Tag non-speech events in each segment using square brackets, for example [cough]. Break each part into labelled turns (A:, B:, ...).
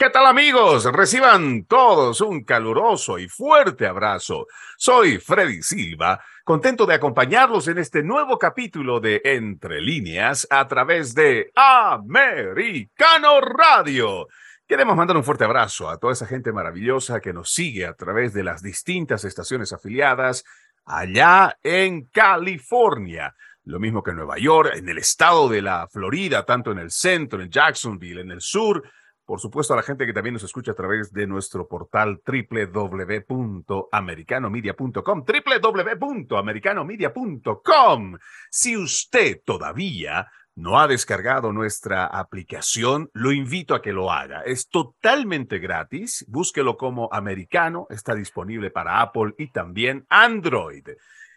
A: ¿Qué tal amigos? Reciban todos un caluroso y fuerte abrazo. Soy Freddy Silva, contento de acompañarlos en este nuevo capítulo de Entre líneas a través de Americano Radio. Queremos mandar un fuerte abrazo a toda esa gente maravillosa que nos sigue a través de las distintas estaciones afiliadas allá en California. Lo mismo que en Nueva York, en el estado de la Florida, tanto en el centro, en Jacksonville, en el sur por supuesto, a la gente que también nos escucha a través de nuestro portal www.americanomedia.com, www.americanomedia.com. Si usted todavía no ha descargado nuestra aplicación, lo invito a que lo haga. Es totalmente gratis. Búsquelo como americano. Está disponible para Apple y también Android.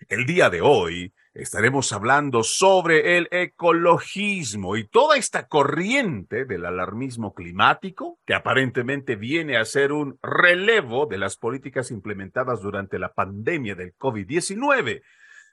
A: El día de hoy estaremos hablando sobre el ecologismo y toda esta corriente del alarmismo climático que aparentemente viene a ser un relevo de las políticas implementadas durante la pandemia del COVID-19.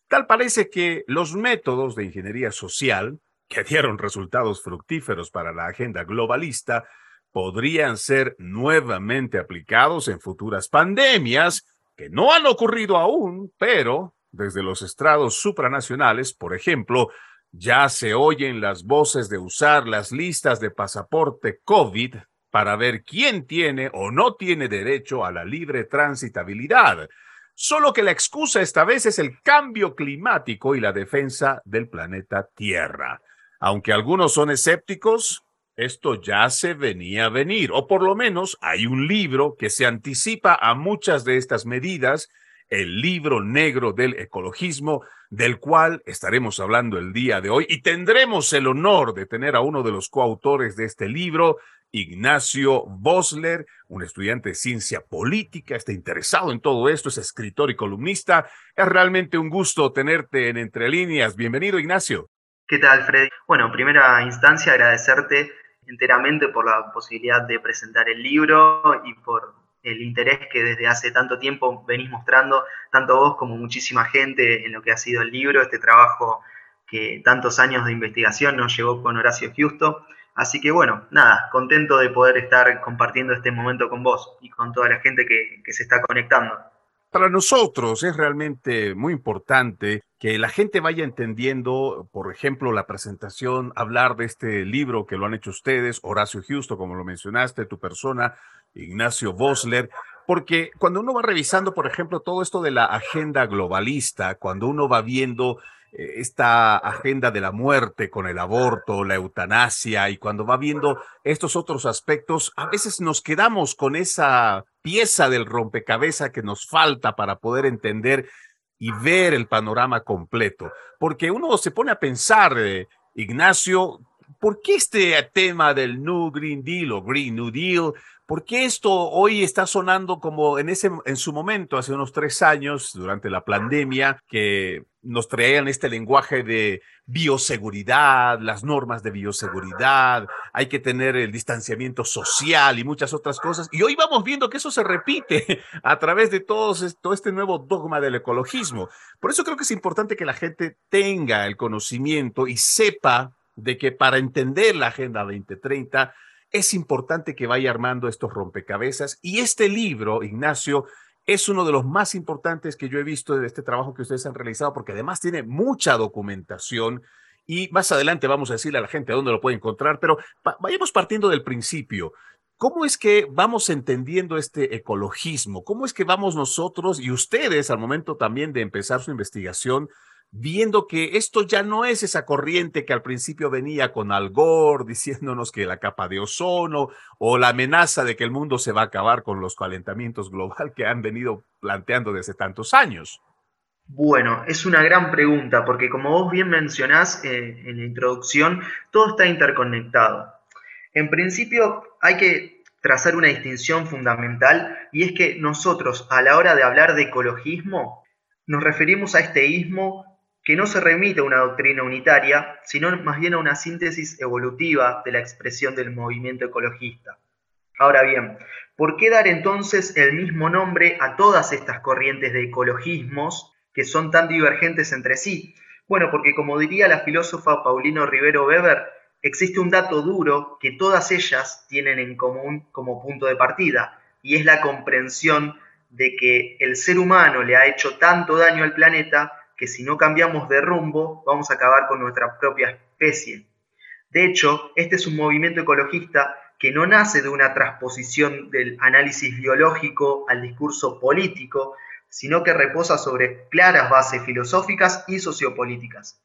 A: Tal parece que los métodos de ingeniería social, que dieron resultados fructíferos para la agenda globalista, podrían ser nuevamente aplicados en futuras pandemias que no han ocurrido aún, pero desde los estrados supranacionales, por ejemplo, ya se oyen las voces de usar las listas de pasaporte COVID para ver quién tiene o no tiene derecho a la libre transitabilidad. Solo que la excusa esta vez es el cambio climático y la defensa del planeta Tierra. Aunque algunos son escépticos, esto ya se venía a venir, o por lo menos hay un libro que se anticipa a muchas de estas medidas el libro negro del ecologismo, del cual estaremos hablando el día de hoy y tendremos el honor de tener a uno de los coautores de este libro, Ignacio Bosler, un estudiante de ciencia política, está interesado en todo esto, es escritor y columnista. Es realmente un gusto tenerte en Entre Líneas. Bienvenido, Ignacio.
B: ¿Qué tal, Freddy? Bueno, en primera instancia, agradecerte enteramente por la posibilidad de presentar el libro y por el interés que desde hace tanto tiempo venís mostrando, tanto vos como muchísima gente, en lo que ha sido el libro, este trabajo que tantos años de investigación nos llevó con Horacio Justo. Así que bueno, nada, contento de poder estar compartiendo este momento con vos y con toda la gente que, que se está conectando.
A: Para nosotros es realmente muy importante que la gente vaya entendiendo, por ejemplo, la presentación, hablar de este libro que lo han hecho ustedes, Horacio Justo, como lo mencionaste, tu persona, Ignacio Bosler, porque cuando uno va revisando, por ejemplo, todo esto de la agenda globalista, cuando uno va viendo esta agenda de la muerte con el aborto, la eutanasia, y cuando va viendo estos otros aspectos, a veces nos quedamos con esa pieza del rompecabezas que nos falta para poder entender y ver el panorama completo. Porque uno se pone a pensar, eh, Ignacio, ¿por qué este tema del New Green Deal o Green New Deal ¿Por qué esto hoy está sonando como en, ese, en su momento, hace unos tres años, durante la pandemia, que nos traían este lenguaje de bioseguridad, las normas de bioseguridad, hay que tener el distanciamiento social y muchas otras cosas. Y hoy vamos viendo que eso se repite [laughs] a través de todo este nuevo dogma del ecologismo. Por eso creo que es importante que la gente tenga el conocimiento y sepa de que para entender la Agenda 2030 es importante que vaya armando estos rompecabezas. Y este libro, Ignacio, es uno de los más importantes que yo he visto de este trabajo que ustedes han realizado, porque además tiene mucha documentación. Y más adelante vamos a decirle a la gente dónde lo puede encontrar, pero vayamos partiendo del principio. ¿Cómo es que vamos entendiendo este ecologismo? ¿Cómo es que vamos nosotros y ustedes al momento también de empezar su investigación viendo que esto ya no es esa corriente que al principio venía con Al Gore diciéndonos que la capa de ozono o la amenaza de que el mundo se va a acabar con los calentamientos global que han venido planteando desde tantos años.
B: Bueno, es una gran pregunta porque como vos bien mencionás eh, en la introducción, todo está interconectado. En principio hay que trazar una distinción fundamental y es que nosotros a la hora de hablar de ecologismo nos referimos a este ismo que no se remite a una doctrina unitaria, sino más bien a una síntesis evolutiva de la expresión del movimiento ecologista. Ahora bien, ¿por qué dar entonces el mismo nombre a todas estas corrientes de ecologismos que son tan divergentes entre sí? Bueno, porque como diría la filósofa Paulino Rivero Weber, existe un dato duro que todas ellas tienen en común como punto de partida, y es la comprensión de que el ser humano le ha hecho tanto daño al planeta que si no cambiamos de rumbo vamos a acabar con nuestra propia especie. De hecho, este es un movimiento ecologista que no nace de una transposición del análisis biológico al discurso político, sino que reposa sobre claras bases filosóficas y sociopolíticas.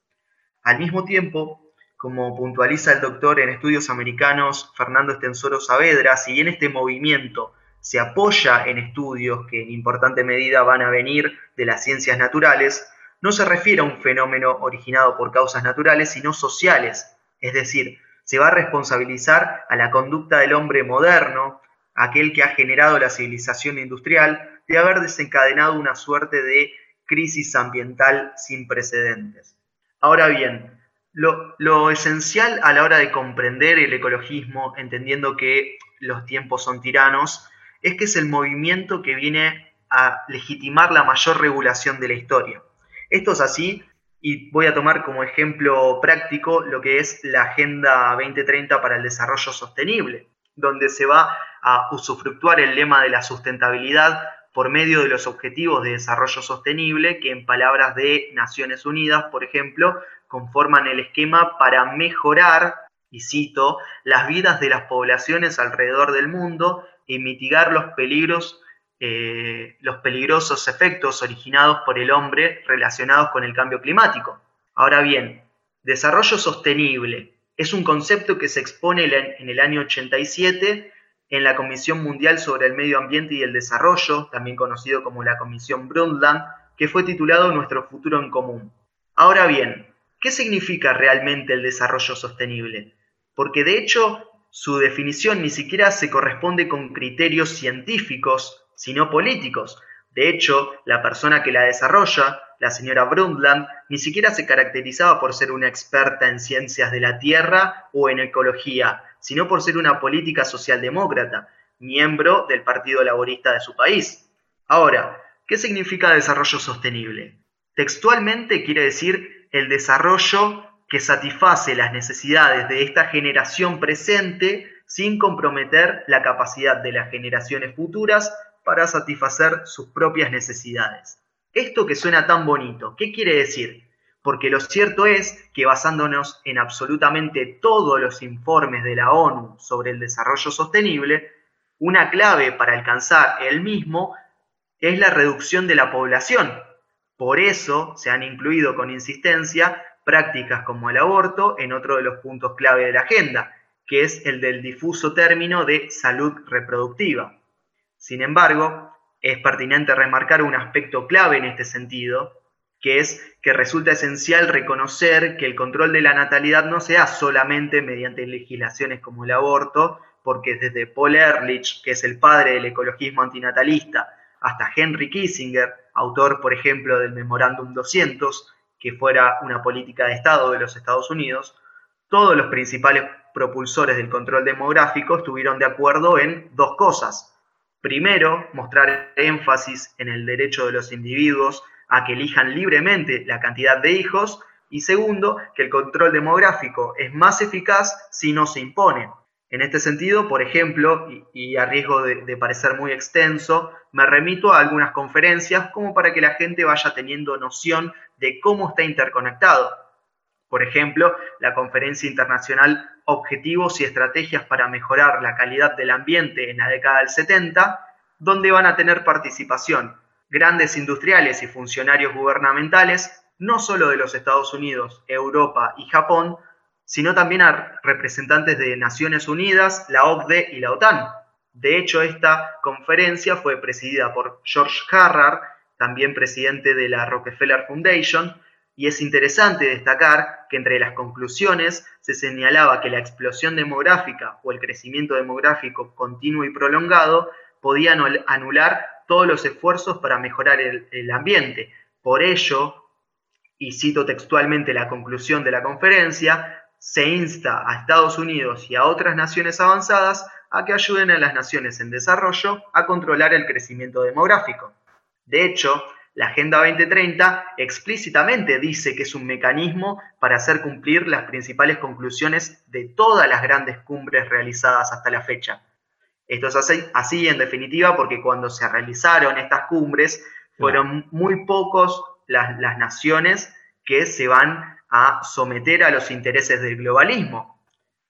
B: Al mismo tiempo, como puntualiza el doctor en estudios americanos Fernando Estensoro Saavedra, si bien este movimiento se apoya en estudios que en importante medida van a venir de las ciencias naturales, no se refiere a un fenómeno originado por causas naturales, sino sociales, es decir, se va a responsabilizar a la conducta del hombre moderno, aquel que ha generado la civilización industrial, de haber desencadenado una suerte de crisis ambiental sin precedentes. Ahora bien, lo, esencial a la hora de comprender el ecologismo, entendiendo que los tiempos son tiranos, es que es el movimiento que viene a legitimar la mayor regulación de la historia. Esto es así y voy a tomar como ejemplo práctico lo que es la Agenda 2030 para el Desarrollo Sostenible, donde se va a usufructuar el lema de la sustentabilidad por medio de los objetivos de desarrollo sostenible que en palabras de Naciones Unidas, por ejemplo, conforman el esquema para mejorar, y cito, las vidas de las poblaciones alrededor del mundo y mitigar los peligros eh, los peligrosos efectos originados por el hombre relacionados con el cambio climático. Ahora bien, desarrollo sostenible es un concepto que se expone en el año 87 en la Comisión Mundial sobre el Medio Ambiente y el Desarrollo, también conocido como la Comisión Brundtland, que fue titulado Nuestro futuro en común. Ahora bien, ¿qué significa realmente el desarrollo sostenible? Porque de hecho su definición ni siquiera se corresponde con criterios científicos sino políticos. De hecho, la persona que la desarrolla, la señora Brundtland, ni siquiera se caracterizaba por ser una experta en ciencias de la Tierra o en ecología, sino por ser una política socialdemócrata, miembro del Partido Laborista de su país. Ahora, ¿qué significa desarrollo sostenible? Textualmente quiere decir el desarrollo que satisface las necesidades de esta generación presente sin comprometer la capacidad de las generaciones futuras para satisfacer sus propias necesidades. Esto que suena tan bonito, ¿qué quiere decir? Porque lo cierto es que basándonos en absolutamente todos los informes de la ONU sobre el desarrollo sostenible, una clave para alcanzar el mismo es la reducción de la población. Por eso se han incluido con insistencia prácticas como el aborto en otro de los puntos clave de la agenda, que es el del difuso término de salud reproductiva. Sin embargo, es pertinente remarcar un aspecto clave en este sentido, que es que resulta esencial reconocer que el control de la natalidad no se da solamente mediante legislaciones como el aborto, porque desde Paul Ehrlich, que es el padre del ecologismo antinatalista, hasta Henry Kissinger, autor, por ejemplo, del Memorándum 200, que fuera una política de Estado de los Estados Unidos, todos los principales propulsores del control demográfico estuvieron de acuerdo en dos cosas. Primero, mostrar énfasis en el derecho de los individuos a que elijan libremente la cantidad de hijos. Y segundo, que el control demográfico es más eficaz si no se impone. En este sentido, por ejemplo, y, a riesgo de, parecer muy extenso, me remito a algunas conferencias como para que la gente vaya teniendo noción de cómo está interconectado. Por ejemplo, la Conferencia Internacional objetivos y estrategias para mejorar la calidad del ambiente en la década del 70, donde van a tener participación grandes industriales y funcionarios gubernamentales, no solo de los Estados Unidos, Europa y Japón, sino también a representantes de Naciones Unidas, la OCDE y la OTAN. De hecho, esta conferencia fue presidida por George Harrar, también presidente de la Rockefeller Foundation, y es interesante destacar que entre las conclusiones se señalaba que la explosión demográfica o el crecimiento demográfico continuo y prolongado podían anular todos los esfuerzos para mejorar el, ambiente. Por ello, y cito textualmente la conclusión de la conferencia, se insta a Estados Unidos y a otras naciones avanzadas a que ayuden a las naciones en desarrollo a controlar el crecimiento demográfico. De hecho, La Agenda 2030 explícitamente dice que es un mecanismo para hacer cumplir las principales conclusiones de todas las grandes cumbres realizadas hasta la fecha. Esto es así, en definitiva porque cuando se realizaron estas cumbres fueron muy pocos las, las naciones que se van a someter a los intereses del globalismo.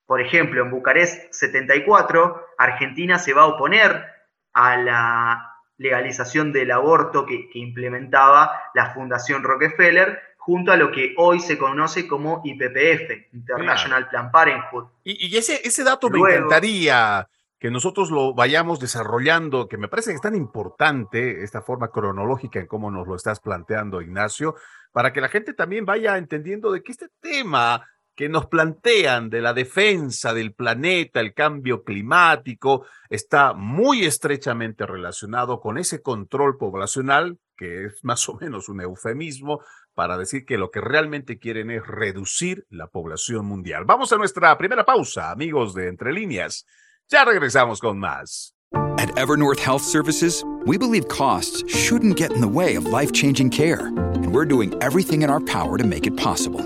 B: Por ejemplo, en Bucarest 74, Argentina se va a oponer a la legalización del aborto que, implementaba la Fundación Rockefeller junto a lo que hoy se conoce como IPPF, International Plan Parenthood.
A: Y, ese, ese dato me encantaría que nosotros lo vayamos desarrollando, que me parece que es tan importante esta forma cronológica en cómo nos lo estás planteando, Ignacio, para que la gente también vaya entendiendo de que este tema que nos plantean de la defensa del planeta, el cambio climático, está muy estrechamente relacionado con ese control poblacional, que es más o menos un eufemismo para decir que lo que realmente quieren es reducir la población mundial. Vamos a nuestra primera pausa, amigos de Entre Líneas. Ya regresamos con más.
C: At Evernorth Health Services, we believe costs shouldn't get in the way of life-changing care, and we're doing everything in our power to make it possible.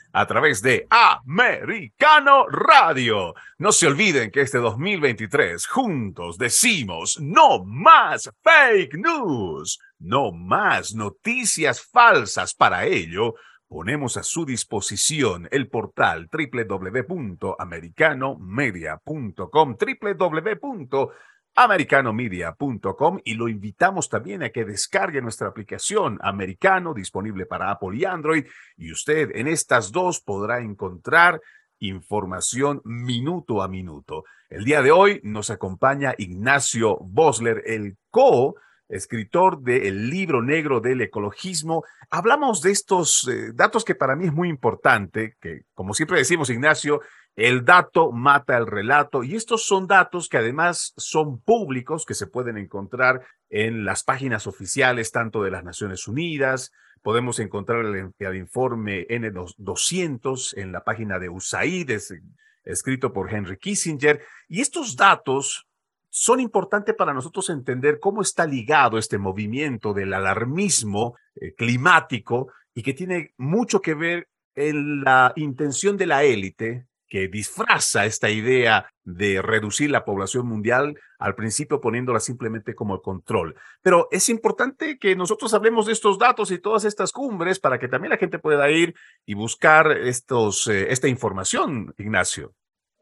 A: a través de Americano Radio. No se olviden que este 2023 juntos decimos no más fake news, no más noticias falsas. Para ello, ponemos a su disposición el portal www.americanomedia.com, www americanomedia.com y lo invitamos también a que descargue nuestra aplicación americano disponible para Apple y Android y usted en estas dos podrá encontrar información minuto a minuto. El día de hoy nos acompaña Ignacio Bosler, el co escritor del libro negro del ecologismo. Hablamos de estos eh, datos que para mí es muy importante, que como siempre decimos, Ignacio, el dato mata el relato y estos son datos que además son públicos, que se pueden encontrar en las páginas oficiales tanto de las Naciones Unidas, podemos encontrar el, informe N200 en la página de USAID, escrito por Henry Kissinger, y estos datos son importantes para nosotros entender cómo está ligado este movimiento del alarmismo eh, climático y que tiene mucho que ver en la intención de la élite que disfraza esta idea de reducir la población mundial, al principio poniéndola simplemente como control. Pero es importante que nosotros hablemos de estos datos y todas estas cumbres para que también la gente pueda ir y buscar estos, eh, esta información, Ignacio.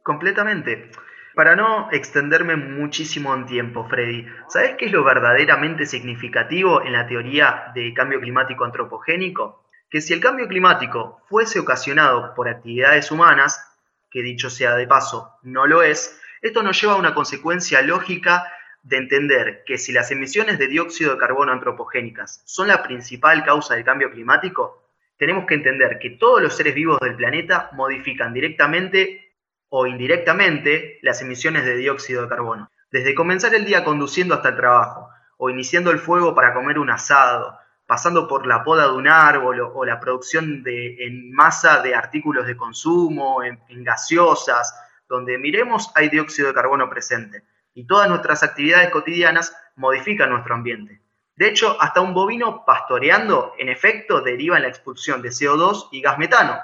B: Completamente. Para no extenderme muchísimo en tiempo, Freddy, ¿sabes qué es lo verdaderamente significativo en la teoría de cambio climático antropogénico? Que si el cambio climático fuese ocasionado por actividades humanas, que dicho sea de paso, no lo es, esto nos lleva a una consecuencia lógica de entender que si las emisiones de dióxido de carbono antropogénicas son la principal causa del cambio climático, tenemos que entender que todos los seres vivos del planeta modifican directamente o indirectamente las emisiones de dióxido de carbono. Desde comenzar el día conduciendo hasta el trabajo, o iniciando el fuego para comer un asado, pasando por la poda de un árbol o, la producción en masa de artículos de consumo, en, gaseosas, donde miremos hay dióxido de carbono presente. Y todas nuestras actividades cotidianas modifican nuestro ambiente. De hecho, hasta un bovino pastoreando, en efecto, deriva en la expulsión de CO2 y gas metano.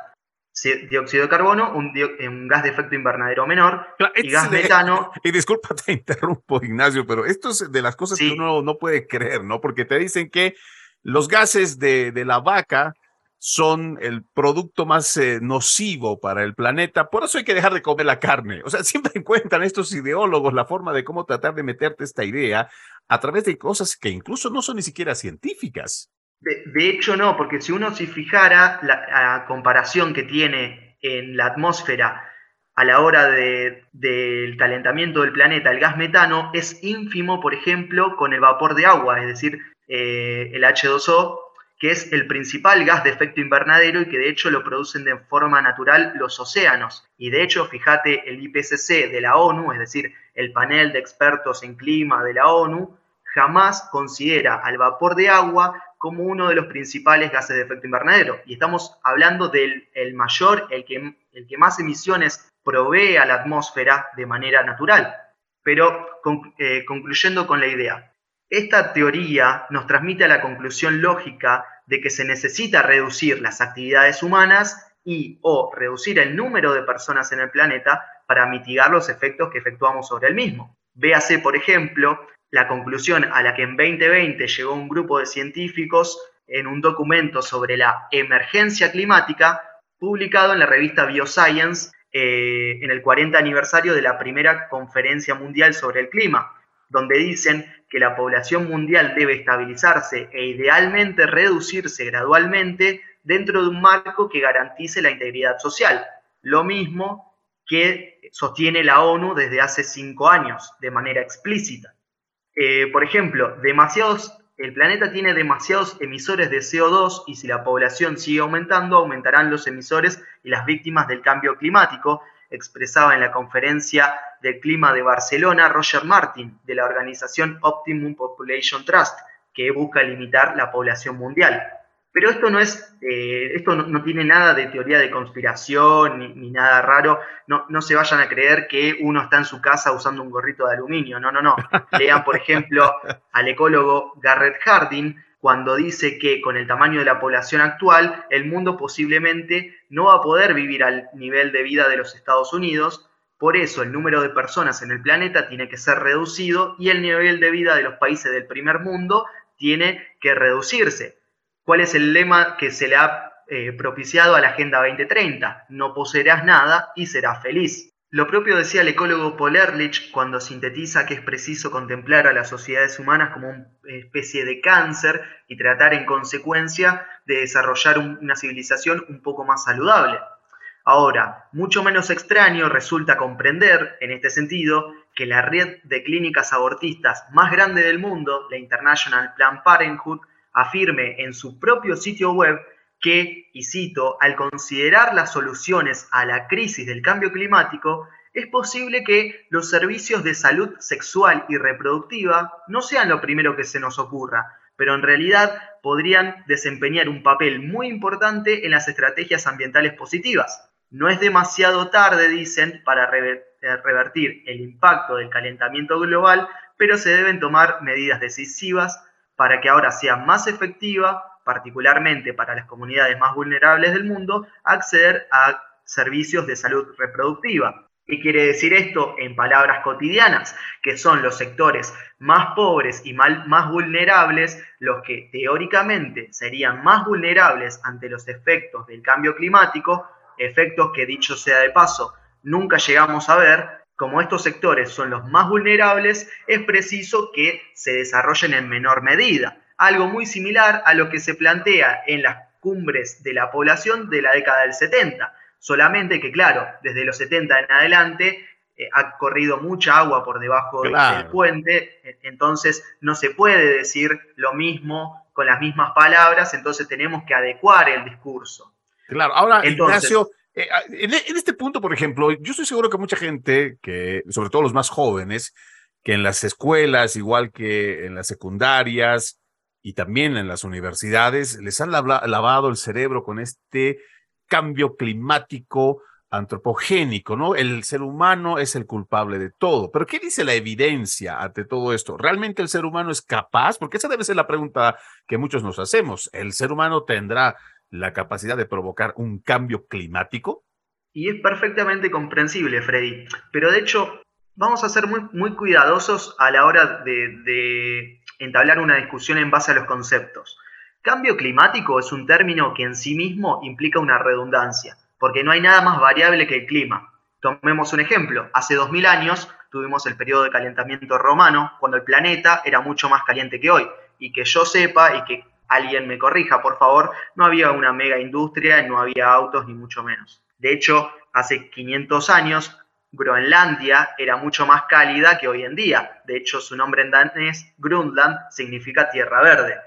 B: Dióxido de carbono, un, gas de efecto invernadero menor, y gas metano. [laughs]
A: Y disculpa, te interrumpo, Ignacio, pero esto es de las cosas que uno no puede creer, ¿no? Porque te dicen que los gases de, la vaca son el producto más eh, nocivo para el planeta, por eso hay que dejar de comer la carne. O sea, [laughs] siempre encuentran estos ideólogos la forma de cómo tratar de meterte esta idea a través de cosas que incluso no son ni siquiera científicas.
B: De, hecho, no, porque si uno se fijara la, comparación que tiene en la atmósfera a la hora del calentamiento del planeta, el gas metano es ínfimo, por ejemplo, con el vapor de agua, es decir, eh, el H2O, que es el principal gas de efecto invernadero y que de hecho lo producen de forma natural los océanos. Y de hecho, fíjate, el IPCC de la ONU, es decir, el panel de expertos en clima de la ONU, jamás considera al vapor de agua como uno de los principales gases de efecto invernadero. Y estamos hablando del el mayor, el que, el que más emisiones provee a la atmósfera de manera natural. Pero eh, concluyendo con la idea, esta teoría nos transmite la conclusión lógica de que se necesita reducir las actividades humanas y o reducir el número de personas en el planeta para mitigar los efectos que efectuamos sobre el mismo. Véase, por ejemplo, la conclusión a la que en 2020 llegó un grupo de científicos en un documento sobre la emergencia climática publicado en la revista Bioscience eh, en el 40 aniversario de la primera conferencia mundial sobre el clima, donde dicen que la población mundial debe estabilizarse e idealmente reducirse gradualmente dentro de un marco que garantice la integridad social. Lo mismo que sostiene la ONU desde hace cinco años, de manera explícita. Eh, por ejemplo, demasiados, el planeta tiene demasiados emisores de CO2 y si la población sigue aumentando, aumentarán los emisores y las víctimas del cambio climático, expresaba en la conferencia del clima de Barcelona Roger Martin, de la organización Optimum Population Trust, que busca limitar la población mundial. Pero esto no es, eh, esto no, tiene nada de teoría de conspiración ni, nada raro. No, no, se vayan a creer que uno está en su casa usando un gorrito de aluminio. No, no, no. Lean, por ejemplo, al ecólogo Garrett Hardin cuando dice que con el tamaño de la población actual, el mundo posiblemente no va a poder vivir al nivel de vida de los Estados Unidos. Por eso el número de personas en el planeta tiene que ser reducido y el nivel de vida de los países del primer mundo tiene que reducirse ¿Cuál es el lema que se le ha eh, propiciado a la Agenda 2030? No poseerás nada y serás feliz. Lo propio decía el ecólogo Paul Ehrlich cuando sintetiza que es preciso contemplar a las sociedades humanas como una especie de cáncer y tratar en consecuencia de desarrollar una civilización un poco más saludable. Ahora, mucho menos extraño resulta comprender, en este sentido, que la red de clínicas abortistas más grande del mundo, la International Planned Parenthood, afirme en su propio sitio web que, y cito, al considerar las soluciones a la crisis del cambio climático, es posible que los servicios de salud sexual y reproductiva no sean lo primero que se nos ocurra, pero en realidad podrían desempeñar un papel muy importante en las estrategias ambientales positivas. No es demasiado tarde, dicen, para revertir el impacto del calentamiento global, pero se deben tomar medidas decisivas para que ahora sea más efectiva, particularmente para las comunidades más vulnerables del mundo, acceder a servicios de salud reproductiva. ¿Qué quiere decir esto en palabras cotidianas? Que son los sectores más pobres y más vulnerables los que teóricamente serían más vulnerables ante los efectos del cambio climático, efectos que dicho sea de paso, nunca llegamos a ver, como estos sectores son los más vulnerables, es preciso que se desarrollen en menor medida, algo muy similar a lo que se plantea en las cumbres de la población de la década del 70, solamente que claro, desde los 70 en adelante eh, ha corrido mucha agua por debajo del puente, e, entonces no se puede decir lo mismo con las mismas palabras, entonces tenemos que adecuar el discurso.
A: Claro, ahora Ignacio, eh, ah, en, este punto, por ejemplo, yo estoy seguro que mucha gente, que sobre todo los más jóvenes, que en las escuelas, igual que en las secundarias y también en las universidades, les han lavado el cerebro con este cambio climático antropogénico, ¿no? El ser humano es el culpable de todo. Pero ¿qué dice la evidencia ante todo esto? ¿Realmente el ser humano es capaz? Porque esa debe ser la pregunta que muchos nos hacemos. ¿El ser humano tendrá la capacidad de provocar un cambio climático?
B: Y es perfectamente comprensible, Freddy. Pero de hecho, vamos a ser muy, muy cuidadosos a la hora de, de entablar una discusión en base a los conceptos. Cambio climático es un término que en sí mismo implica una redundancia, porque no hay nada más variable que el clima. Tomemos un ejemplo. Hace 2000 años tuvimos el periodo de calentamiento romano, cuando el planeta era mucho más caliente que hoy. Y que yo sepa y que alguien me corrija, por favor, no había una mega industria, no había autos ni mucho menos. De hecho, hace 500 años, Groenlandia era mucho más cálida que hoy en día. De hecho, su nombre en danés, Grundland, significa tierra verde.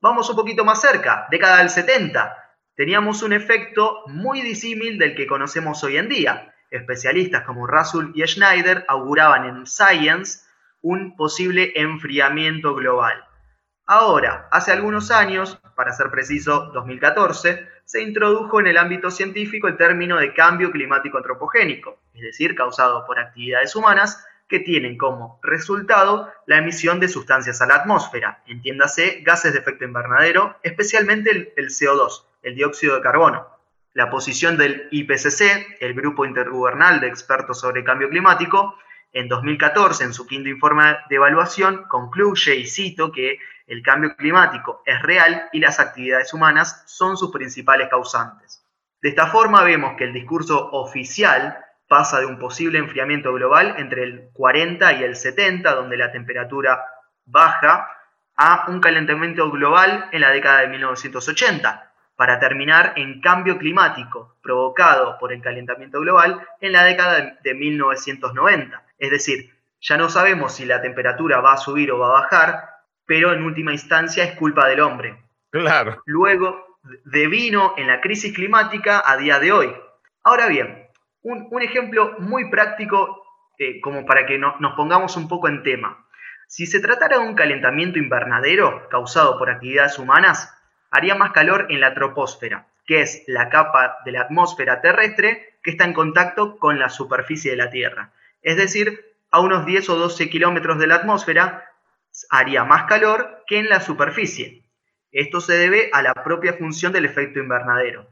B: Vamos un poquito más cerca, década del 70. Teníamos un efecto muy disímil del que conocemos hoy en día. Especialistas como Russell y Schneider auguraban en Science un posible enfriamiento global. Ahora, hace algunos años, para ser preciso 2014, se introdujo en el ámbito científico el término de cambio climático antropogénico, es decir, causado por actividades humanas que tienen como resultado la emisión de sustancias a la atmósfera, entiéndase gases de efecto invernadero, especialmente el, el CO2, el dióxido de carbono. La posición del IPCC, el Grupo Intergubernal de Expertos sobre Cambio Climático, en 2014, en su quinto informe de evaluación, concluye, y cito, que el cambio climático es real y las actividades humanas son sus principales causantes. De esta forma vemos que el discurso oficial pasa de un posible enfriamiento global entre el 40 y el 70, donde la temperatura baja, a un calentamiento global en la década de 1980, para terminar en cambio climático provocado por el calentamiento global en la década de 1990. Es decir, ya no sabemos si la temperatura va a subir o va a bajar, pero en última instancia es culpa del hombre.
A: Claro.
B: Luego devino en la crisis climática a día de hoy. Ahora bien, un, ejemplo muy práctico eh, como para que nos pongamos un poco en tema. Si se tratara de un calentamiento invernadero causado por actividades humanas, haría más calor en la troposfera, que es la capa de la atmósfera terrestre que está en contacto con la superficie de la Tierra. Es decir, a unos 10 o 12 kilómetros de la atmósfera haría más calor que en la superficie. Esto se debe a la propia función del efecto invernadero,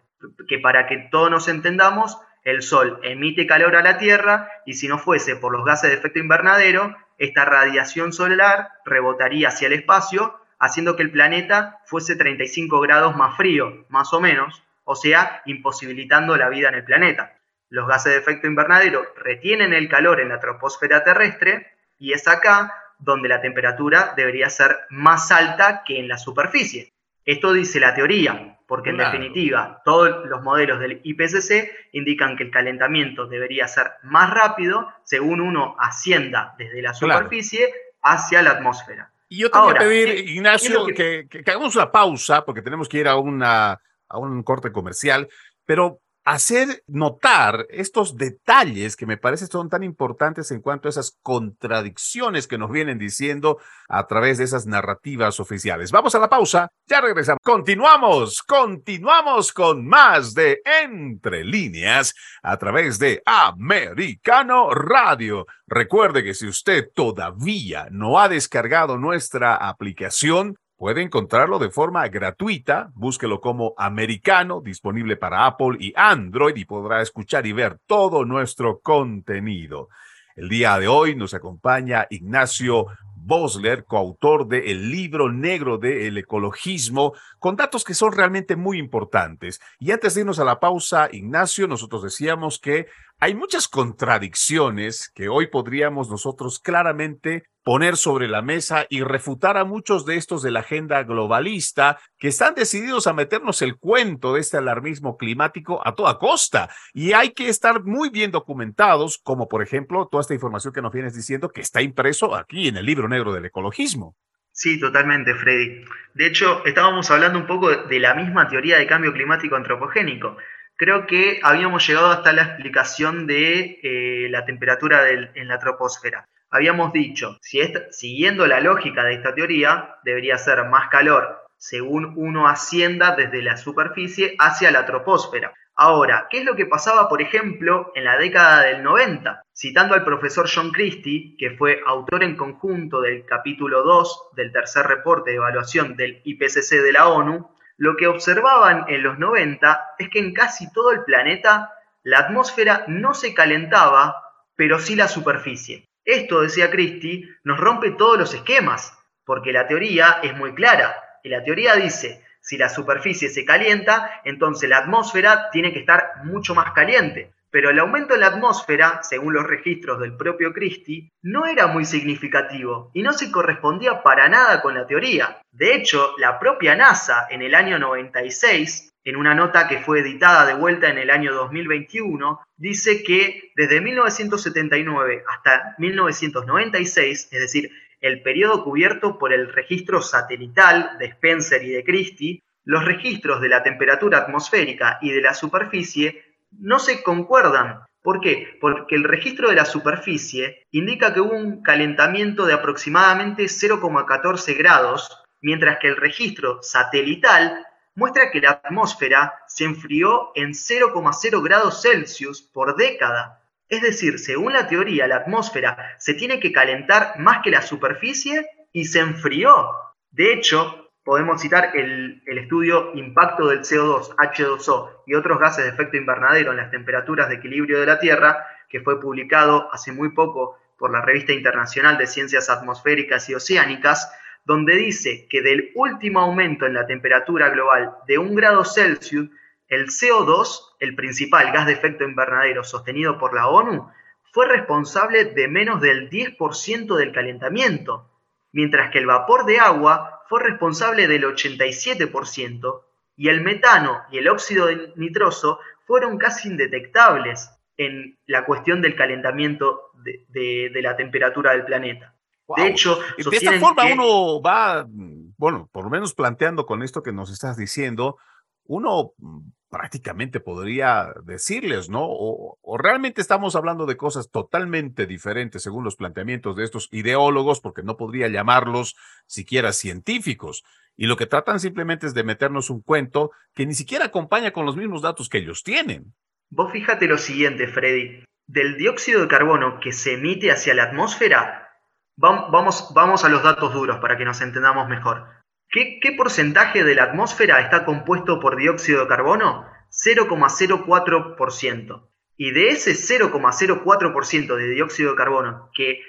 B: que para que todos nos entendamos, el Sol emite calor a la Tierra y si no fuese por los gases de efecto invernadero, esta radiación solar rebotaría hacia el espacio, haciendo que el planeta fuese 35 grados más frío, más o menos, o sea, imposibilitando la vida en el planeta. Los gases de efecto invernadero retienen el calor en la troposfera terrestre y es acá donde la temperatura debería ser más alta que en la superficie. Esto dice la teoría, porque en definitiva todos los modelos del IPCC indican que el calentamiento debería ser más rápido según uno ascienda desde la superficie hacia la atmósfera.
A: Y yo te voy a pedir, Ignacio, que... hagamos una pausa porque tenemos que ir a, una, a un corte comercial, pero hacer notar estos detalles que me parece son tan importantes en cuanto a esas contradicciones que nos vienen diciendo a través de esas narrativas oficiales. Vamos a la pausa, ya regresamos. Continuamos, continuamos con más de Entre líneas a través de Americano Radio. Recuerde que si usted todavía no ha descargado nuestra aplicación, Puede encontrarlo de forma gratuita, búsquelo como americano, disponible para Apple y Android y podrá escuchar y ver todo nuestro contenido. El día de hoy nos acompaña Ignacio Bosler, coautor de El libro negro del ecologismo, con datos que son realmente muy importantes. Y antes de irnos a la pausa, Ignacio, nosotros decíamos que hay muchas contradicciones que hoy podríamos nosotros claramente poner sobre la mesa y refutar a muchos de estos de la agenda globalista que están decididos a meternos el cuento de este alarmismo climático a toda costa. Y hay que estar muy bien documentados, como por ejemplo toda esta información que nos vienes diciendo que está impreso aquí en el libro negro del ecologismo.
B: Sí, totalmente, Freddy. De hecho, estábamos hablando un poco de la misma teoría de cambio climático antropogénico. Creo que habíamos llegado hasta la explicación de eh, la temperatura en la troposfera habíamos dicho, si siguiendo la lógica de esta teoría, debería ser más calor según uno ascienda desde la superficie hacia la troposfera. Ahora, ¿qué es lo que pasaba, por ejemplo, en la década del 90? Citando al profesor John Christie, que fue autor en conjunto del capítulo 2 del tercer reporte de evaluación del IPCC de la ONU, lo que observaban en los 90 es que en casi todo el planeta la atmósfera no se calentaba, pero sí la superficie. Esto, decía Christie, nos rompe todos los esquemas, porque la teoría es muy clara. Y la teoría dice, si la superficie se calienta, entonces la atmósfera tiene que estar mucho más caliente. Pero el aumento de la atmósfera, según los registros del propio Christie, no era muy significativo y no se correspondía para nada con la teoría. De hecho, la propia NASA en el año 96 en una nota que fue editada de vuelta en el año 2021, dice que desde 1979 hasta 1996, es decir, el periodo cubierto por el registro satelital de Spencer y de Christie, los registros de la temperatura atmosférica y de la superficie no se concuerdan. ¿Por qué? Porque el registro de la superficie indica que hubo un calentamiento de aproximadamente 0,14 grados, mientras que el registro satelital muestra que la atmósfera se enfrió en 0,0 grados Celsius por década. Es decir, según la teoría, la atmósfera se tiene que calentar más que la superficie y se enfrió. De hecho, podemos citar el, estudio Impacto del CO2, H2O y otros gases de efecto invernadero en las temperaturas de equilibrio de la Tierra, que fue publicado hace muy poco por la Revista Internacional de Ciencias Atmosféricas y Oceánicas, donde dice que del último aumento en la temperatura global de un grado Celsius, el CO2, el principal gas de efecto invernadero sostenido por la ONU, fue responsable de menos del 10% del calentamiento, mientras que el vapor de agua fue responsable del 87% y el metano y el óxido nitroso fueron casi indetectables en la cuestión del calentamiento de, la temperatura del planeta.
A: De hecho, de esta forma uno va, bueno, por lo menos planteando con esto que nos estás diciendo, uno mm, prácticamente podría decirles, ¿no? O, realmente estamos hablando de cosas totalmente diferentes según los planteamientos de estos ideólogos, porque no podría llamarlos siquiera científicos. Y lo que tratan simplemente es de meternos un cuento que ni siquiera acompaña con los mismos datos que ellos tienen.
B: Vos fíjate lo siguiente, Freddy. Del dióxido de carbono que se emite hacia la atmósfera, vamos, vamos a los datos duros para que nos entendamos mejor. ¿Qué, porcentaje de la atmósfera está compuesto por dióxido de carbono? 0,04%. Y de ese 0,04% de dióxido de carbono que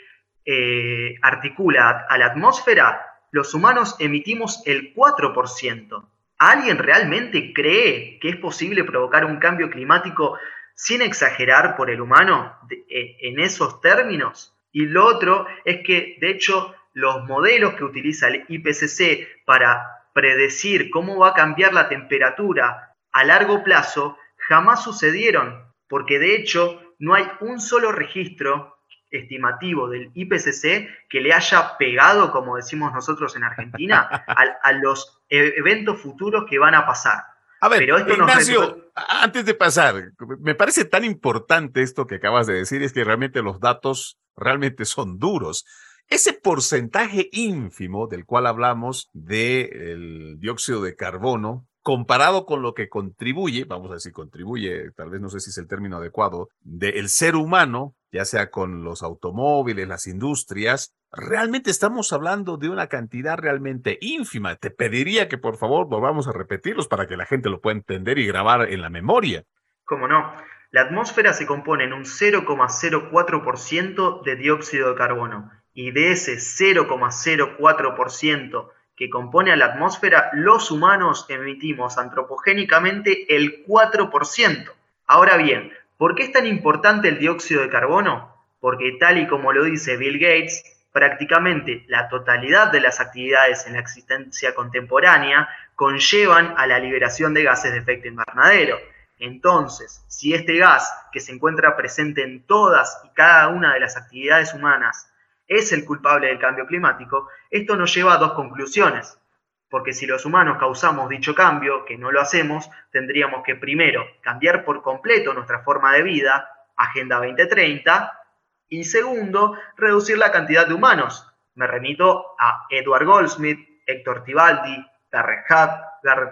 B: eh, articula a la atmósfera, los humanos emitimos el 4%. ¿Alguien realmente cree que es posible provocar un cambio climático sin exagerar por el humano eh, en esos términos? Y lo otro es que, de hecho, los modelos que utiliza el IPCC para predecir cómo va a cambiar la temperatura a largo plazo jamás sucedieron, porque de hecho no hay un solo registro estimativo del IPCC que le haya pegado, como decimos nosotros en Argentina, [laughs] a, los e, eventos futuros que van a pasar.
A: A ver, Ignacio, antes de pasar, me parece tan importante esto que acabas de decir, es que realmente los datos realmente son duros. Ese porcentaje ínfimo del cual hablamos del dióxido de carbono, comparado con lo que contribuye, vamos a decir contribuye, tal vez no sé si es el término adecuado, del ser humano, ya sea con los automóviles, las industrias, realmente estamos hablando de una cantidad realmente ínfima. Te pediría que por favor volvamos a repetirlos para que la gente lo pueda entender y grabar en la memoria.
B: ¿Cómo no? La atmósfera se compone en un 0,04% de dióxido de carbono y de ese 0,04% que compone a la atmósfera, los humanos emitimos antropogénicamente el 4%. Ahora bien, ¿por qué es tan importante el dióxido de carbono? Porque tal y como lo dice Bill Gates, prácticamente la totalidad de las actividades en la existencia contemporánea conllevan a la liberación de gases de efecto invernadero. Entonces, si este gas, que se encuentra presente en todas y cada una de las actividades humanas, es el culpable del cambio climático, esto nos lleva a dos conclusiones. Porque si los humanos causamos dicho cambio, que no lo hacemos, tendríamos que primero cambiar por completo nuestra forma de vida, Agenda 2030, y segundo, reducir la cantidad de humanos. Me remito a Edward Goldsmith, Héctor Tibaldi, Garrett,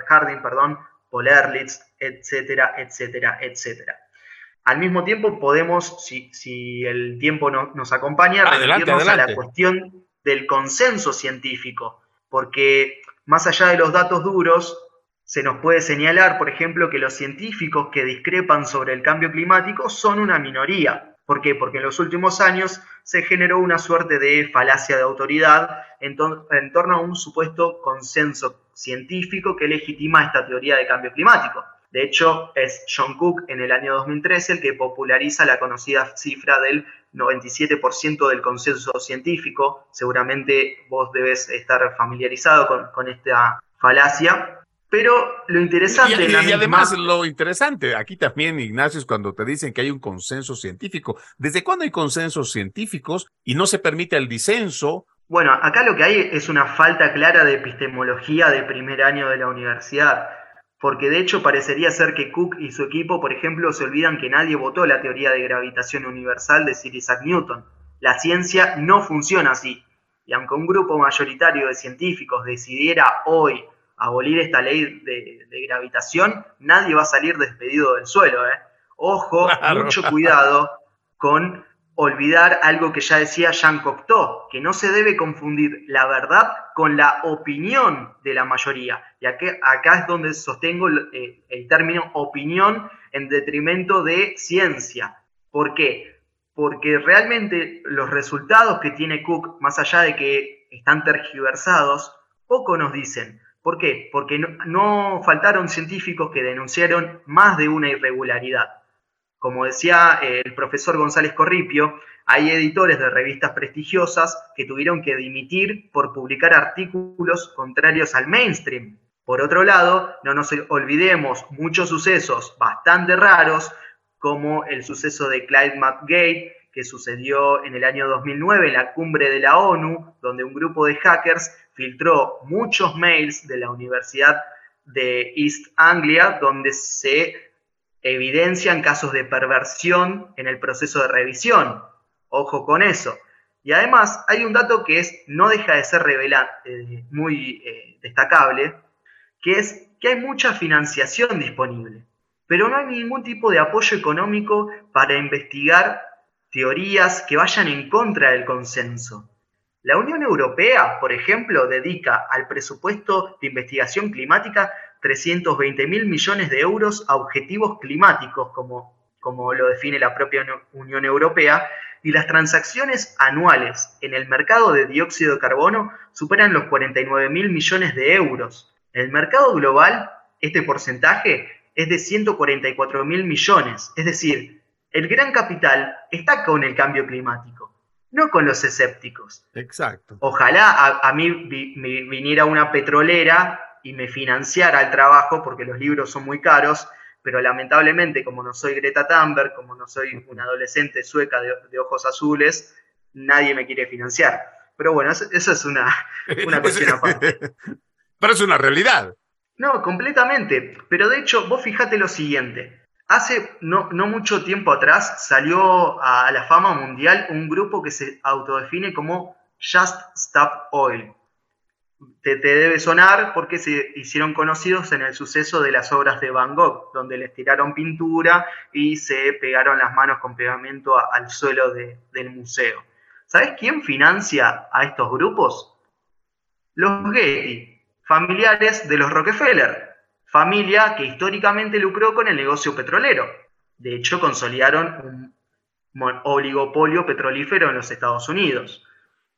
B: Harding, perdón, Paul Ehrlich, etcétera, etcétera, etcétera. Al mismo tiempo podemos, si, el tiempo nos acompaña, remitirnos a la cuestión del consenso científico, porque más allá de los datos duros, se nos puede señalar, por ejemplo, que los científicos que discrepan sobre el cambio climático son una minoría. ¿Por qué? Porque en los últimos años se generó una suerte de falacia de autoridad en, en torno a un supuesto consenso científico que legitima esta teoría de cambio climático. De hecho, es John Cook en el año 2013 el que populariza la conocida cifra del 97% del consenso científico. Seguramente vos debes estar familiarizado con, esta falacia. Pero lo interesante...
A: Y, además lo interesante, aquí también, Ignacio, es cuando te dicen que hay un consenso científico. ¿Desde cuándo hay consensos científicos y no se permite el disenso
B: Bueno, acá lo que hay es una falta clara de epistemología de primer año de la universidad, porque de hecho parecería ser que Cook y su equipo, por ejemplo, se olvidan que nadie votó la teoría de gravitación universal de Sir Isaac Newton. La ciencia no funciona así. Y aunque un grupo mayoritario de científicos decidiera hoy abolir esta ley de, gravitación, nadie va a salir despedido del suelo. ¿eh? Ojo, mucho cuidado con olvidar algo que ya decía Jean Cocteau, que no se debe confundir la verdad con la opinión de la mayoría. Y acá, es donde sostengo el, eh, el término opinión en detrimento de ciencia. ¿Por qué? Porque realmente los resultados que tiene Cook, más allá de que están tergiversados, poco nos dicen. ¿Por qué? Porque no, faltaron científicos que denunciaron más de una irregularidad. Como decía eh, el profesor González Corripio, hay editores de revistas prestigiosas que tuvieron que dimitir por publicar artículos contrarios al mainstream. Por otro lado, no nos olvidemos muchos sucesos bastante raros, como el suceso de Clyde McGate, que sucedió en el año 2009 en la cumbre de la ONU, donde un grupo de hackers filtró muchos mails de la Universidad de East Anglia, donde se evidencian casos de perversión en el proceso de revisión. Ojo con eso. Y además hay un dato que es, no deja de ser eh, muy eh, destacable, que es que hay mucha financiación disponible, pero no hay ningún tipo de apoyo económico para investigar teorías que vayan en contra del consenso. La Unión Europea, por ejemplo, dedica al presupuesto de investigación climática 320 mil millones de euros a objetivos climáticos, como, como lo define la propia Unión Europea, y las transacciones anuales en el mercado de dióxido de carbono superan los 49 mil millones de euros. En el mercado global, este porcentaje es de 144 mil millones, es decir, el gran capital está con el cambio climático, no con los escépticos.
A: Exacto.
B: Ojalá a, mí viniera una petrolera y me financiara el trabajo, porque los libros son muy caros, pero lamentablemente, como no soy Greta Thunberg, como no soy una adolescente sueca de, ojos azules, nadie me quiere financiar. Pero bueno, eso, es una, [laughs] una cuestión aparte. [laughs]
A: Pero es una realidad.
B: No, completamente. Pero de hecho, vos fijate lo siguiente. Hace no, mucho tiempo atrás salió a la fama mundial un grupo que se autodefine como Just Stop Oil. Te, debe sonar porque se hicieron conocidos en el suceso de las obras de Van Gogh, donde les tiraron pintura y se pegaron las manos con pegamento al suelo del museo. ¿Sabes quién financia a estos grupos? Los Getty, familiares de los Rockefeller familia que históricamente lucró con el negocio petrolero. De hecho, consolidaron un oligopolio petrolífero en los Estados Unidos.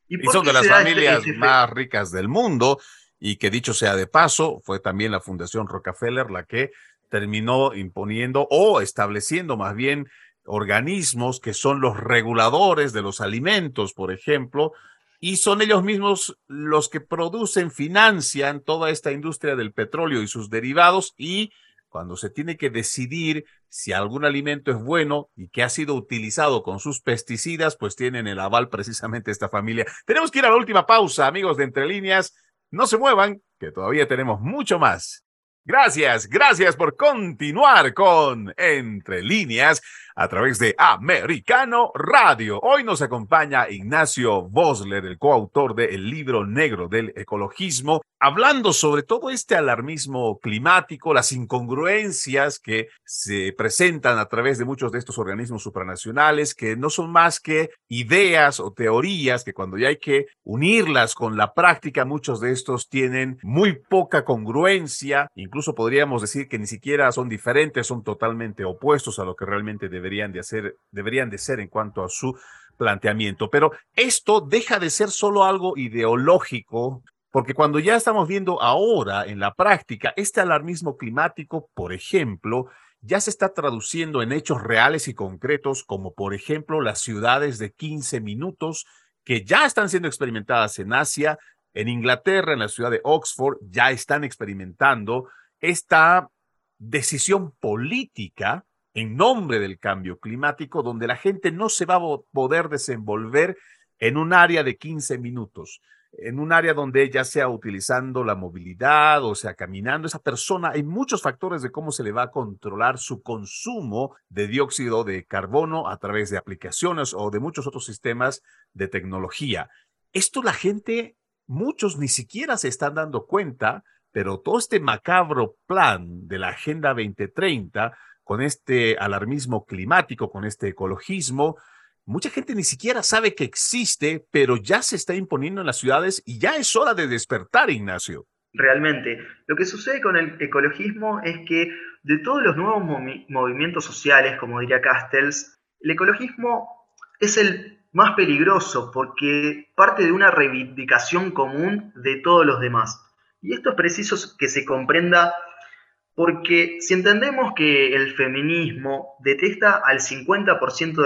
A: Y, son de las este familias más ricas del mundo y que dicho sea de paso, fue también la Fundación Rockefeller la que terminó imponiendo o estableciendo más bien organismos que son los reguladores de los alimentos, por ejemplo, y son ellos mismos los que producen, financian toda esta industria del petróleo y sus derivados y cuando se tiene que decidir si algún alimento es bueno y que ha sido utilizado con sus pesticidas, pues tienen el aval precisamente esta familia. Tenemos que ir a la última pausa, amigos de Entre Líneas. No se muevan, que todavía tenemos mucho más. Gracias, gracias por continuar con Entre Líneas a través de Americano Radio. Hoy nos acompaña Ignacio Bosler, el coautor del libro negro del ecologismo, hablando sobre todo este alarmismo climático, las incongruencias que se presentan a través de muchos de estos organismos supranacionales, que no son más que ideas o teorías que cuando ya hay que unirlas con la práctica, muchos de estos tienen muy poca congruencia, incluso podríamos decir que ni siquiera son diferentes, son totalmente opuestos a lo que realmente debe deberían de, hacer, deberían de ser en cuanto a su planteamiento. Pero esto deja de ser solo algo ideológico, porque cuando ya estamos viendo ahora en la práctica este alarmismo climático, por ejemplo, ya se está traduciendo en hechos reales y concretos, como por ejemplo las ciudades de 15 minutos que ya están siendo experimentadas en Asia, en Inglaterra, en la ciudad de Oxford, ya están experimentando esta decisión política en nombre del cambio climático, donde la gente no se va a poder desenvolver en un área de 15 minutos en un área donde ya sea utilizando la movilidad o sea caminando, esa persona, hay muchos factores de cómo se le va a controlar su consumo de dióxido de carbono a través de aplicaciones o de muchos otros sistemas de tecnología. Esto la gente, muchos ni siquiera se están dando cuenta, pero todo este macabro plan de la Agenda 2030, con este alarmismo climático, con este ecologismo, mucha gente ni siquiera sabe que existe, pero ya se está imponiendo en las ciudades y ya es hora de despertar, Ignacio.
B: Realmente, lo que sucede con el ecologismo es que de todos los nuevos movimientos sociales, como diría Castells, el ecologismo es el más peligroso porque parte de una reivindicación común de todos los demás. Y esto es preciso que se comprenda porque si entendemos que el feminismo detesta al 50%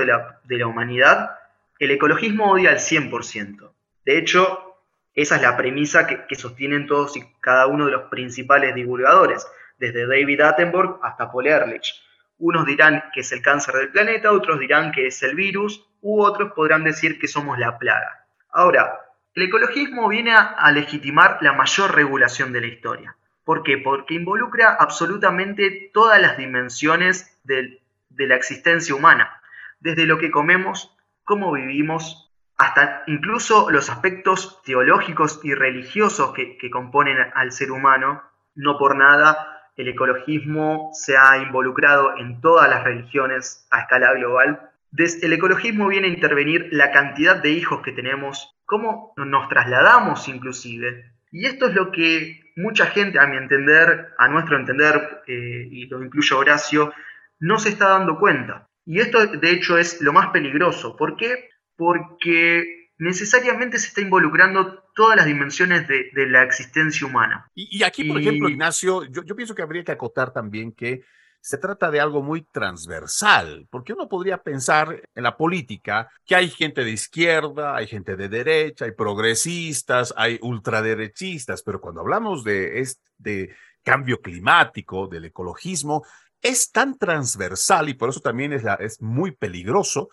B: de la, humanidad, el ecologismo odia al 100%. De hecho, esa es la premisa que, sostienen todos y cada uno de los principales divulgadores, desde David Attenborough hasta Paul Ehrlich. Unos dirán que es el cáncer del planeta, otros dirán que es el virus, u otros podrán decir que somos la plaga. Ahora, el ecologismo viene a legitimar la mayor regulación de la historia. ¿Por qué? Porque involucra absolutamente todas las dimensiones de la existencia humana, desde lo que comemos, cómo vivimos, hasta incluso los aspectos teológicos y religiosos que, que componen al ser humano. No por nada el ecologismo se ha involucrado en todas las religiones a escala global. Desde el ecologismo viene a intervenir la cantidad de hijos que tenemos, cómo nos trasladamos inclusive. Y esto es lo que mucha gente, a mi entender, a nuestro entender, eh, y lo incluye Horacio, no se está dando cuenta. Y esto, de hecho, es lo más peligroso. ¿Por qué? Porque necesariamente se está involucrando todas las dimensiones de, la existencia humana.
A: Y, aquí, por ejemplo, Ignacio, yo, yo pienso que habría que acotar también que se trata de algo muy transversal, porque uno podría pensar en la política que hay gente de izquierda, hay gente de derecha, hay progresistas, hay ultraderechistas, pero cuando hablamos de, este cambio climático, del ecologismo, es tan transversal y por eso también es, es muy peligroso,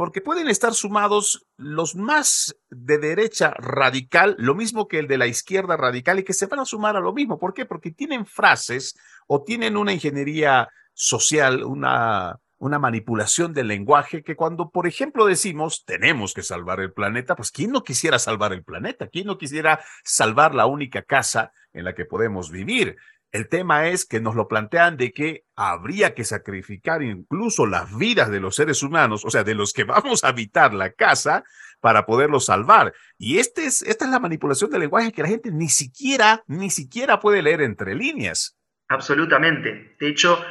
A: porque pueden estar sumados los más de derecha radical, lo mismo que el de la izquierda radical, y que se van a sumar a lo mismo. ¿Por qué? Porque tienen frases o tienen una ingeniería social, una, una manipulación del lenguaje que cuando, por ejemplo, decimos tenemos que salvar el planeta, pues ¿quién no quisiera salvar el planeta? ¿Quién no quisiera salvar la única casa en la que podemos vivir? El tema es que nos lo plantean de que habría que sacrificar incluso las vidas de los seres humanos, o sea, de los que [laughs] vamos a habitar la casa, para poderlo salvar. Y este es, esta es la manipulación del lenguaje que la gente ni siquiera, ni siquiera puede leer entre líneas.
B: Absolutamente. De hecho,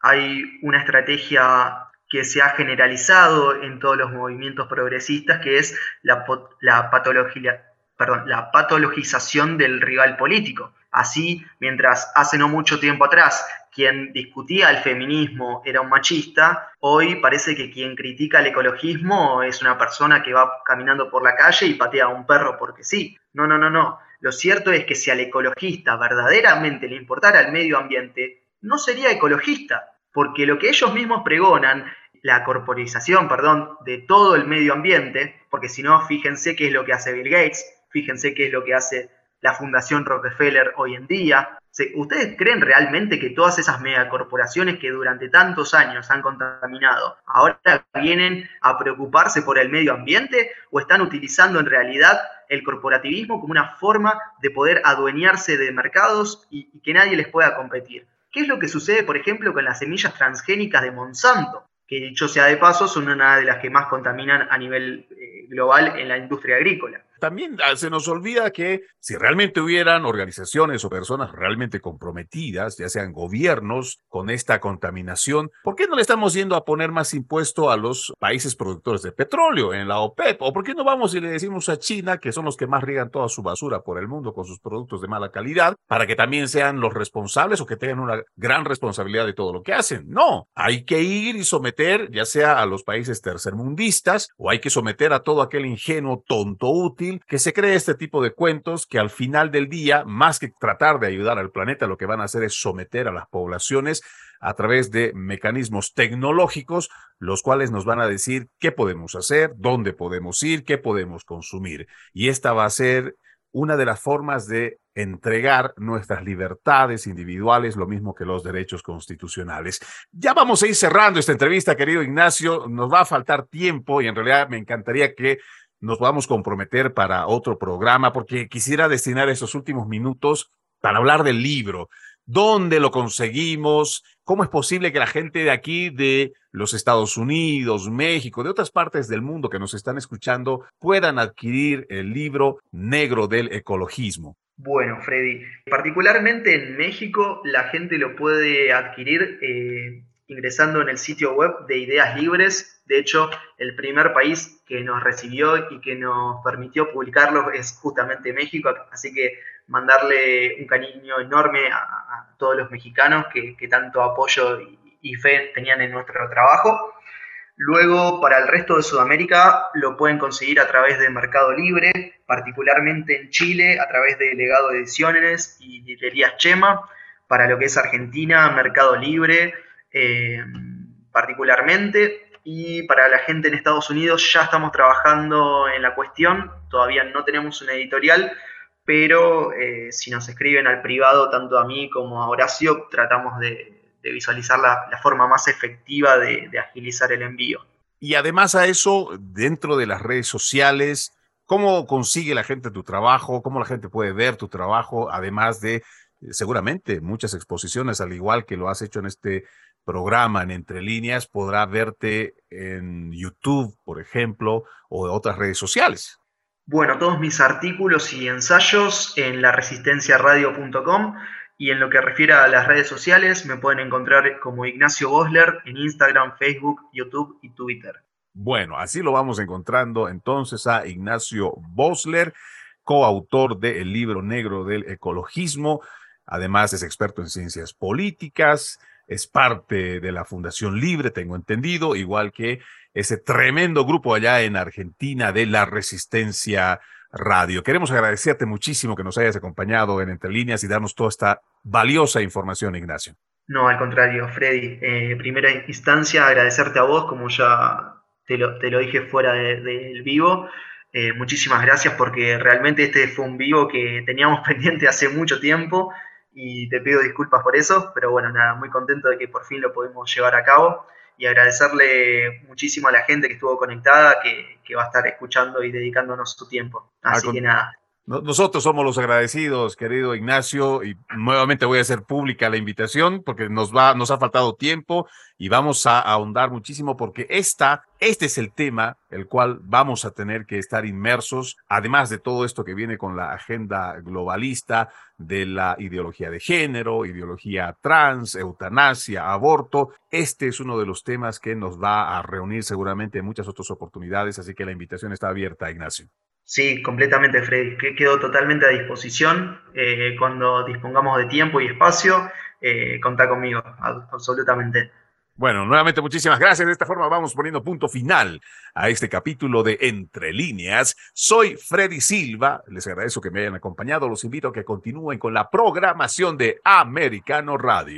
B: hay una estrategia que se ha generalizado en todos los movimientos progresistas, que es la, la patología, perdón, la patologización del rival político. Así, mientras hace no mucho tiempo atrás quien discutía el feminismo era un machista, hoy parece que quien critica el ecologismo es una persona que va caminando por la calle y patea a un perro porque sí. No, no, no, no. Lo cierto es que si al ecologista verdaderamente le importara el medio ambiente, no sería ecologista, porque lo que ellos mismos pregonan la corporización, perdón, de todo el medio ambiente, porque si no, fíjense qué es lo que hace Bill Gates, fíjense qué es lo que hace la Fundación Rockefeller hoy en día. ¿Ustedes creen realmente que todas esas megacorporaciones que durante tantos años han contaminado ahora vienen a preocuparse por el medio ambiente o están utilizando en realidad el corporativismo como una forma de poder adueñarse de mercados y, que nadie les pueda competir? ¿Qué es lo que sucede, por ejemplo, con las semillas transgénicas de Monsanto? Que dicho sea de paso, son una de las que más contaminan a nivel eh, global en la industria agrícola
A: también ah, se nos olvida que si realmente hubieran organizaciones o personas realmente comprometidas, ya sean gobiernos, con esta contaminación, ¿por qué no le estamos yendo a poner más impuesto a los países productores de petróleo en la OPEP? ¿O por qué no vamos y le decimos a China, que son los que más riegan toda su basura por el mundo con sus productos de mala calidad, para que también sean los responsables o que tengan una gran responsabilidad de todo lo que hacen? No, hay que ir y someter ya sea a los países tercermundistas o hay que someter a todo aquel ingenuo tonto útil que se cree este tipo de cuentos que al final del día, más que tratar de ayudar al planeta, lo que van a hacer es someter a las poblaciones a través de mecanismos tecnológicos, los cuales nos van a decir qué podemos hacer, dónde podemos ir, qué podemos consumir. Y esta va a ser una de las formas de entregar nuestras libertades individuales, lo mismo que los derechos constitucionales. Ya vamos a ir cerrando esta entrevista, querido Ignacio. Nos va a faltar tiempo y en realidad me encantaría que nos podamos comprometer para otro programa, porque quisiera destinar esos últimos minutos para hablar del libro. ¿Dónde lo conseguimos? ¿Cómo es posible que la gente de aquí, de los Estados Unidos, México, de otras partes del mundo que nos están escuchando, puedan adquirir el libro negro del ecologismo?
B: Bueno, Freddy, particularmente en México la gente lo puede adquirir eh, ingresando en el sitio web de Ideas Libres. De hecho, el primer país que nos recibió y que nos permitió publicarlo es justamente México, así que mandarle un cariño enorme a, todos los mexicanos que, tanto apoyo y, fe tenían en nuestro trabajo. Luego, para el resto de Sudamérica, lo pueden conseguir a través de Mercado Libre, particularmente en Chile, a través de Legado Ediciones y Librerías Chema. Para lo que es Argentina, Mercado Libre, eh, particularmente. Y para la gente en Estados Unidos, ya estamos trabajando en la cuestión. Todavía no tenemos una editorial, pero eh, si nos escriben al privado, tanto a mí como a Horacio, tratamos de, visualizar la, forma más efectiva de, agilizar el envío.
A: Y además a eso, dentro de las redes sociales, ¿cómo consigue la gente tu trabajo? ¿Cómo la gente puede ver tu trabajo? Además de, seguramente, muchas exposiciones, al igual que lo has hecho en este programa en Entre Líneas, podrá verte en YouTube, por ejemplo, o en otras redes sociales.
B: Bueno, todos mis artículos y ensayos en laresistenciaradio.com y en lo que refiere a las redes sociales me pueden encontrar como Ignacio Bosler en Instagram, Facebook, YouTube y Twitter.
A: Bueno, así lo vamos encontrando entonces a Ignacio Bosler, coautor del libro negro del ecologismo. Además es experto en ciencias políticas, es parte de la Fundación Libre, tengo entendido, igual que ese tremendo grupo allá en Argentina de la Resistencia Radio. Queremos agradecerte muchísimo que nos hayas acompañado en Entre Líneas y darnos toda esta valiosa información, Ignacio.
B: No, al contrario, Freddy. Eh, primera instancia, agradecerte a vos, como ya te lo, te lo dije fuera del vivo. Eh, muchísimas gracias porque realmente este fue un vivo que teníamos [laughs] pendiente hace mucho tiempo y te pido disculpas por eso, pero bueno, nada, muy contento de que por fin lo podemos llevar a cabo y agradecerle muchísimo a la gente que estuvo conectada, que, que va a estar escuchando y dedicándonos su tiempo. Así que nada,
A: nosotros somos los agradecidos, querido Ignacio, y nuevamente voy a hacer pública la invitación porque nos va, nos ha faltado tiempo y vamos a ahondar muchísimo porque esta, este es el tema el cual vamos a tener que estar inmersos, además de todo esto que viene con la agenda globalista de la ideología de género, ideología trans, eutanasia, aborto. Este es uno de los temas que nos va a reunir seguramente en muchas otras oportunidades, así que la invitación está abierta, Ignacio.
B: Sí, completamente, Freddy. Quedo totalmente a disposición. Eh, cuando dispongamos de tiempo y espacio, eh, contá conmigo, absolutamente.
A: Bueno, nuevamente muchísimas gracias. De esta forma vamos poniendo punto final a este capítulo de Entre líneas. Soy Freddy Silva. Les agradezco que me hayan acompañado. Los invito a que continúen con la programación de Americano Radio.